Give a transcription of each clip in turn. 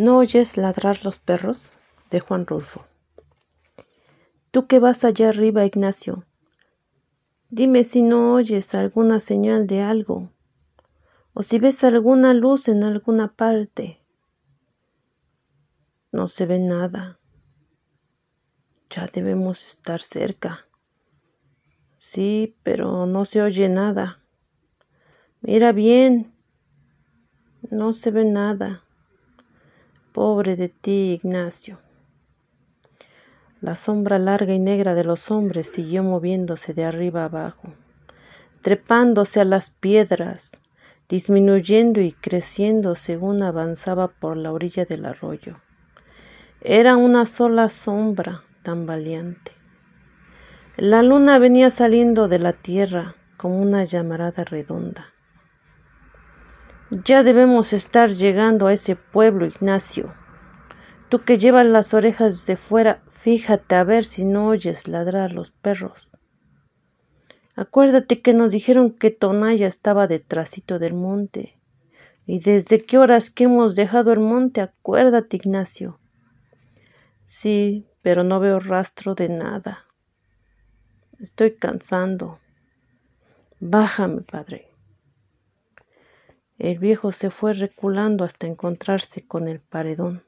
¿No oyes ladrar los perros? de Juan Rulfo. Tú que vas allá arriba, Ignacio, dime si no oyes alguna señal de algo, o si ves alguna luz en alguna parte. No se ve nada. Ya debemos estar cerca. Sí, pero no se oye nada. Mira bien. No se ve nada. Pobre de ti, Ignacio. La sombra larga y negra de los hombres siguió moviéndose de arriba abajo, trepándose a las piedras, disminuyendo y creciendo según avanzaba por la orilla del arroyo. Era una sola sombra tan valiente. La luna venía saliendo de la tierra como una llamarada redonda. Ya debemos estar llegando a ese pueblo, Ignacio. Tú que llevas las orejas de fuera, fíjate a ver si no oyes ladrar los perros. Acuérdate que nos dijeron que Tonaya estaba detrásito del monte. ¿Y desde qué horas que hemos dejado el monte? Acuérdate, Ignacio. Sí, pero no veo rastro de nada. Estoy cansando. Bájame, padre. El viejo se fue reculando hasta encontrarse con el paredón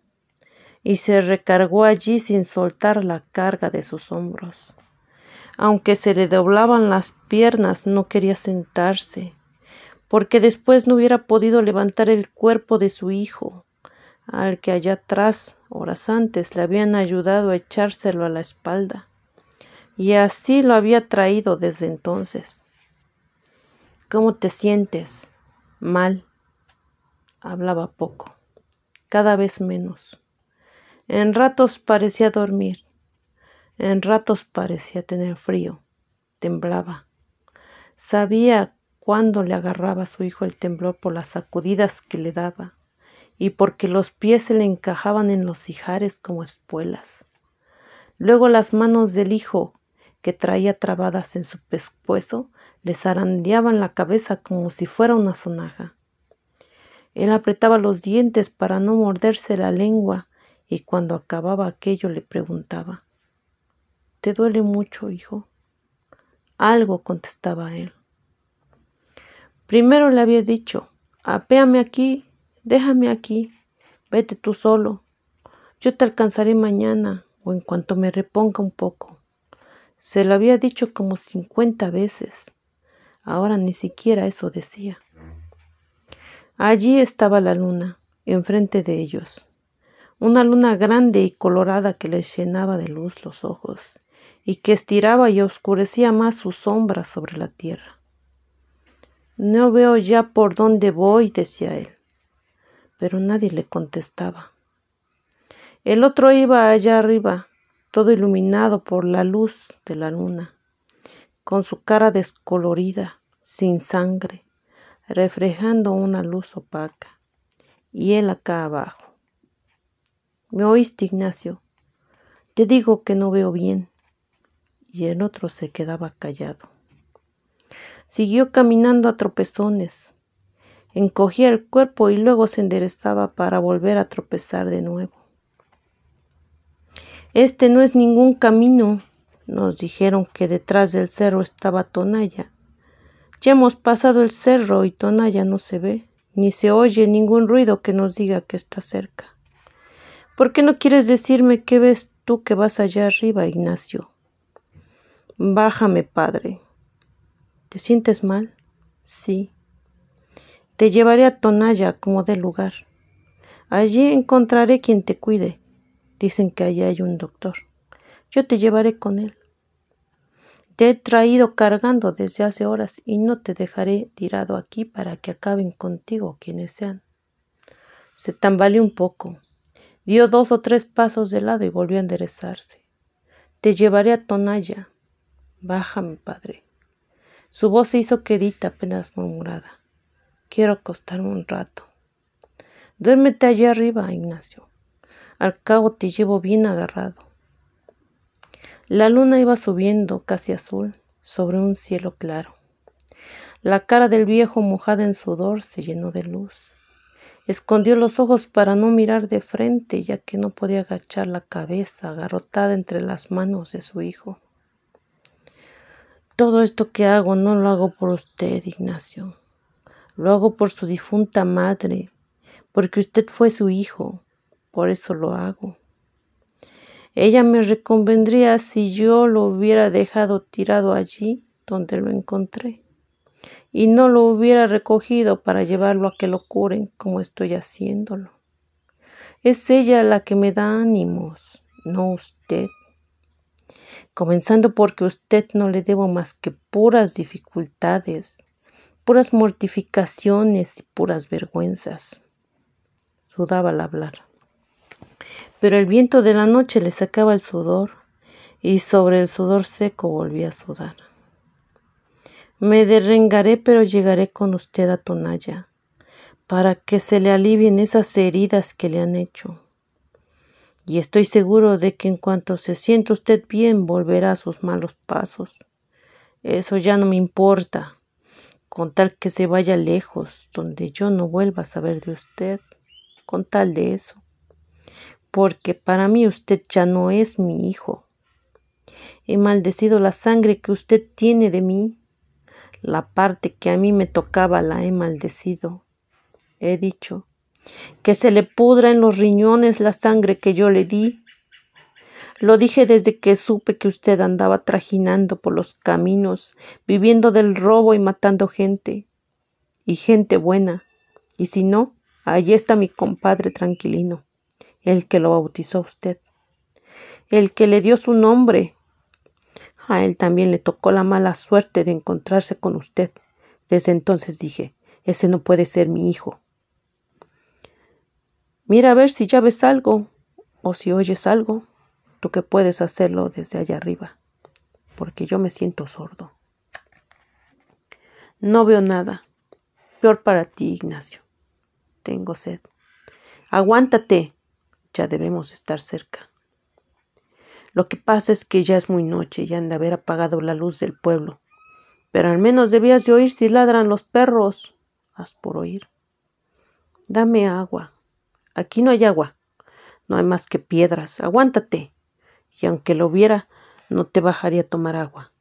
y se recargó allí sin soltar la carga de sus hombros. Aunque se le doblaban las piernas, no quería sentarse, porque después no hubiera podido levantar el cuerpo de su hijo, al que allá atrás, horas antes, le habían ayudado a echárselo a la espalda, y así lo había traído desde entonces. ¿Cómo te sientes? Mal. Hablaba poco, cada vez menos. En ratos parecía dormir, en ratos parecía tener frío, temblaba. Sabía cuándo le agarraba su hijo el temblor por las sacudidas que le daba y porque los pies se le encajaban en los ijares como espuelas. Luego las manos del hijo, que traía trabadas en su pescuezo, le zarandeaban la cabeza como si fuera una sonaja. Él apretaba los dientes para no morderse la lengua y cuando acababa aquello le preguntaba ¿Te duele mucho, hijo? Algo contestaba él. Primero le había dicho Apéame aquí, déjame aquí, vete tú solo. Yo te alcanzaré mañana o en cuanto me reponga un poco. Se lo había dicho como cincuenta veces. Ahora ni siquiera eso decía. Allí estaba la luna, enfrente de ellos, una luna grande y colorada que les llenaba de luz los ojos y que estiraba y oscurecía más su sombra sobre la tierra. No veo ya por dónde voy, decía él, pero nadie le contestaba. El otro iba allá arriba, todo iluminado por la luz de la luna con su cara descolorida, sin sangre, reflejando una luz opaca, y él acá abajo. ¿Me oíste, Ignacio? Te digo que no veo bien. Y el otro se quedaba callado. Siguió caminando a tropezones. Encogía el cuerpo y luego se enderezaba para volver a tropezar de nuevo. Este no es ningún camino, nos dijeron que detrás del cerro estaba Tonaya. Ya hemos pasado el cerro y Tonaya no se ve, ni se oye ningún ruido que nos diga que está cerca. ¿Por qué no quieres decirme qué ves tú que vas allá arriba, Ignacio? Bájame, padre. ¿Te sientes mal? Sí. Te llevaré a Tonaya como de lugar. Allí encontraré quien te cuide. Dicen que allí hay un doctor. Yo te llevaré con él. Te he traído cargando desde hace horas y no te dejaré tirado aquí para que acaben contigo quienes sean. Se tambaleó un poco, dio dos o tres pasos de lado y volvió a enderezarse. Te llevaré a Tonaya. Bájame, padre. Su voz se hizo quedita apenas murmurada. Quiero acostarme un rato. Duérmete allá arriba, Ignacio. Al cabo te llevo bien agarrado. La luna iba subiendo casi azul sobre un cielo claro. La cara del viejo mojada en sudor se llenó de luz Escondió los ojos para no mirar de frente, ya que no podía agachar la cabeza agarrotada entre las manos de su hijo. Todo esto que hago no lo hago por usted, Ignacio. Lo hago por su difunta madre, porque usted fue su hijo. Por eso lo hago. Ella me reconvendría si yo lo hubiera dejado tirado allí donde lo encontré y no lo hubiera recogido para llevarlo a que lo curen como estoy haciéndolo. Es ella la que me da ánimos, no usted. Comenzando porque usted no le debo más que puras dificultades, puras mortificaciones y puras vergüenzas. Sudaba al hablar. Pero el viento de la noche le sacaba el sudor, y sobre el sudor seco volvía a sudar. Me derrengaré, pero llegaré con usted a Tonalla, para que se le alivien esas heridas que le han hecho. Y estoy seguro de que en cuanto se sienta usted bien, volverá a sus malos pasos. Eso ya no me importa, con tal que se vaya lejos, donde yo no vuelva a saber de usted, con tal de eso. Porque para mí usted ya no es mi hijo. He maldecido la sangre que usted tiene de mí la parte que a mí me tocaba la he maldecido. He dicho que se le pudra en los riñones la sangre que yo le di. Lo dije desde que supe que usted andaba trajinando por los caminos, viviendo del robo y matando gente. Y gente buena. Y si no, allí está mi compadre tranquilino, el que lo bautizó a usted, el que le dio su nombre, a él también le tocó la mala suerte de encontrarse con usted. Desde entonces dije, ese no puede ser mi hijo. Mira a ver si ya ves algo o si oyes algo, tú que puedes hacerlo desde allá arriba, porque yo me siento sordo. No veo nada. Peor para ti, Ignacio. Tengo sed. Aguántate. Ya debemos estar cerca. Lo que pasa es que ya es muy noche y han de haber apagado la luz del pueblo. Pero al menos debías de oír si ladran los perros. Haz por oír. Dame agua. Aquí no hay agua. No hay más que piedras. Aguántate. Y aunque lo hubiera, no te bajaría a tomar agua.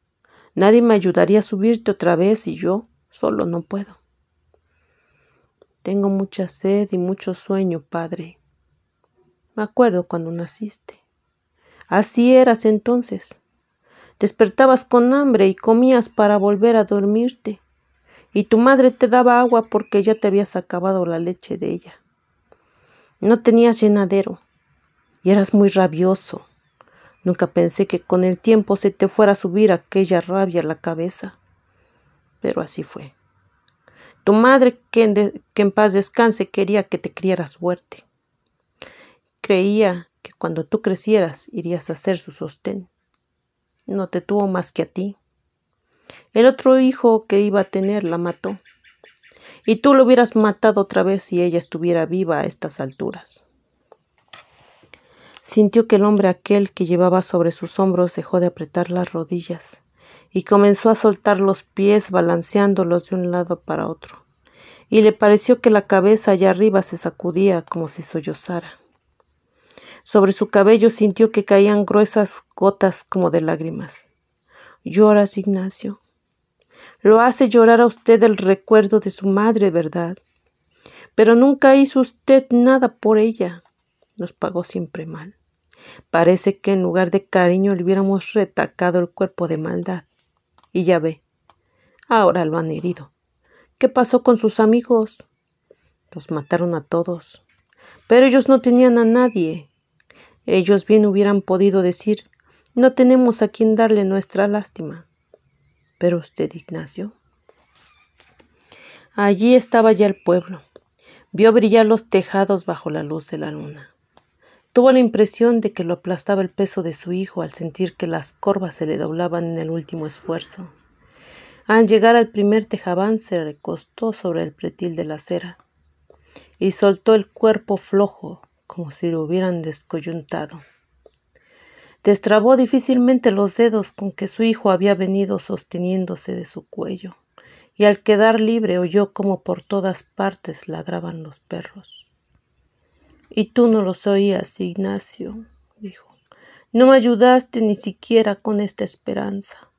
Nadie me ayudaría a subirte otra vez y yo solo no puedo. Tengo mucha sed y mucho sueño, padre. Me acuerdo cuando naciste. Así eras entonces. Despertabas con hambre y comías para volver a dormirte, y tu madre te daba agua porque ya te habías acabado la leche de ella. No tenías llenadero y eras muy rabioso. Nunca pensé que con el tiempo se te fuera a subir aquella rabia a la cabeza. Pero así fue. Tu madre, que en, que en paz descanse, quería que te criaras fuerte. Creía que cuando tú crecieras irías a ser su sostén. No te tuvo más que a ti. El otro hijo que iba a tener la mató. Y tú lo hubieras matado otra vez si ella estuviera viva a estas alturas. Sintió que el hombre aquel que llevaba sobre sus hombros dejó de apretar las rodillas y comenzó a soltar los pies balanceándolos de un lado para otro, y le pareció que la cabeza allá arriba se sacudía como si sollozara. Sobre su cabello sintió que caían gruesas gotas como de lágrimas. Lloras, Ignacio. Lo hace llorar a usted el recuerdo de su madre, ¿verdad? Pero nunca hizo usted nada por ella. Nos pagó siempre mal. Parece que en lugar de cariño le hubiéramos retacado el cuerpo de maldad. Y ya ve, ahora lo han herido. ¿Qué pasó con sus amigos? Los mataron a todos. Pero ellos no tenían a nadie. Ellos bien hubieran podido decir no tenemos a quien darle nuestra lástima. Pero usted, Ignacio. Allí estaba ya el pueblo. Vio brillar los tejados bajo la luz de la luna. Tuvo la impresión de que lo aplastaba el peso de su hijo al sentir que las corvas se le doblaban en el último esfuerzo. Al llegar al primer tejabán se recostó sobre el pretil de la acera y soltó el cuerpo flojo como si lo hubieran descoyuntado. Destrabó difícilmente los dedos con que su hijo había venido sosteniéndose de su cuello, y al quedar libre oyó como por todas partes ladraban los perros. Y tú no los oías, Ignacio, dijo. No me ayudaste ni siquiera con esta esperanza.